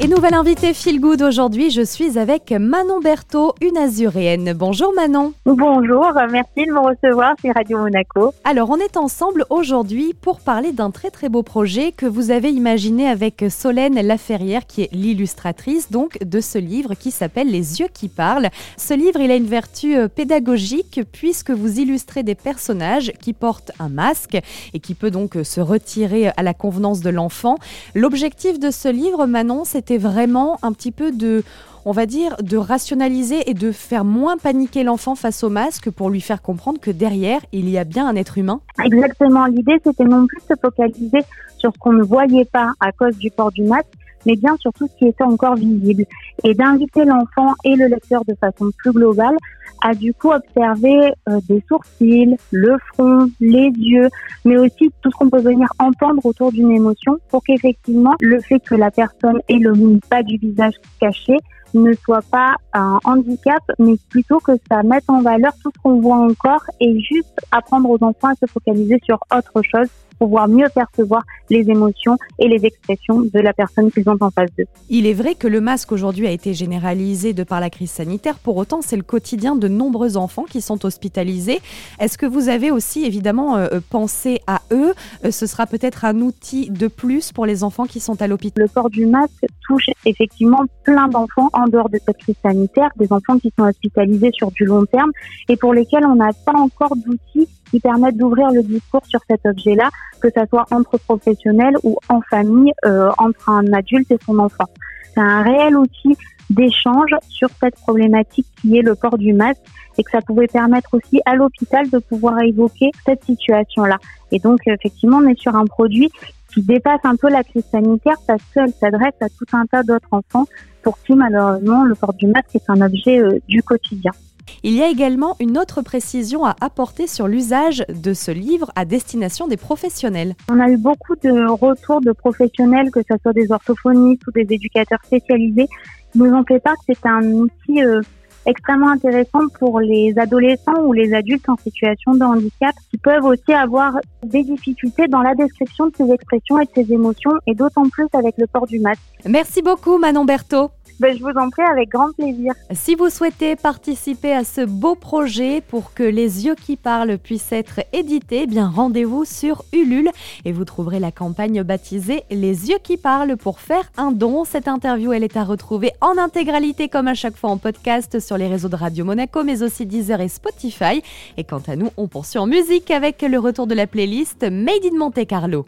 Et nouvelle invitée Feel Good aujourd'hui, je suis avec Manon Berthaud, une azuréenne. Bonjour Manon. Bonjour, merci de me recevoir sur Radio Monaco. Alors on est ensemble aujourd'hui pour parler d'un très très beau projet que vous avez imaginé avec Solène Laferrière qui est l'illustratrice donc de ce livre qui s'appelle Les yeux qui parlent. Ce livre il a une vertu euh, pédagogique puisque vous illustrez des personnages qui portent un masque et qui peut donc euh, se retirer à la convenance de l'enfant. L'objectif de ce livre Manon c'est vraiment un petit peu de, on va dire, de rationaliser et de faire moins paniquer l'enfant face au masque pour lui faire comprendre que derrière, il y a bien un être humain Exactement. L'idée, c'était non plus de se focaliser sur ce qu'on ne voyait pas à cause du port du masque, mais bien sur tout ce qui était encore visible. Et d'inviter l'enfant et le lecteur de façon plus globale à du coup observer euh, des sourcils, le front, les yeux, mais aussi tout ce qu'on peut venir entendre autour d'une émotion pour qu'effectivement le fait que la personne ait le pas du visage caché ne soit pas un handicap, mais plutôt que ça mette en valeur tout ce qu'on voit encore et juste apprendre aux enfants à se focaliser sur autre chose pouvoir mieux percevoir les émotions et les expressions de la personne qu'ils ont en face d'eux. Il est vrai que le masque aujourd'hui a été généralisé de par la crise sanitaire. Pour autant, c'est le quotidien de nombreux enfants qui sont hospitalisés. Est-ce que vous avez aussi évidemment euh, euh, pensé à eux? Euh, Ce sera peut-être un outil de plus pour les enfants qui sont à l'hôpital. Le port du masque touche effectivement plein d'enfants en dehors de cette crise sanitaire, des enfants qui sont hospitalisés sur du long terme et pour lesquels on n'a pas encore d'outils qui permettent d'ouvrir le discours sur cet objet-là, que ça soit entre professionnels ou en famille, euh, entre un adulte et son enfant. C'est un réel outil d'échange sur cette problématique qui est le port du masque et que ça pouvait permettre aussi à l'hôpital de pouvoir évoquer cette situation-là. Et donc, effectivement, on est sur un produit qui dépasse un peu la crise sanitaire parce qu'elle s'adresse à tout un tas d'autres enfants pour qui, malheureusement, le port du masque est un objet euh, du quotidien. Il y a également une autre précision à apporter sur l'usage de ce livre à destination des professionnels. On a eu beaucoup de retours de professionnels, que ce soit des orthophonistes ou des éducateurs spécialisés, qui nous ont fait part que c'est un outil euh, extrêmement intéressant pour les adolescents ou les adultes en situation de handicap qui peuvent aussi avoir des difficultés dans la description de ces expressions et de ces émotions et d'autant plus avec le port du masque. Merci beaucoup Manon Berthaud. Ben, je vous en prie avec grand plaisir. Si vous souhaitez participer à ce beau projet pour que Les yeux qui parlent puissent être édités, eh bien rendez-vous sur Ulule et vous trouverez la campagne baptisée Les yeux qui parlent pour faire un don. Cette interview, elle est à retrouver en intégralité comme à chaque fois en podcast sur les réseaux de Radio Monaco, mais aussi Deezer et Spotify. Et quant à nous, on poursuit en musique avec le retour de la playlist Made in Monte Carlo.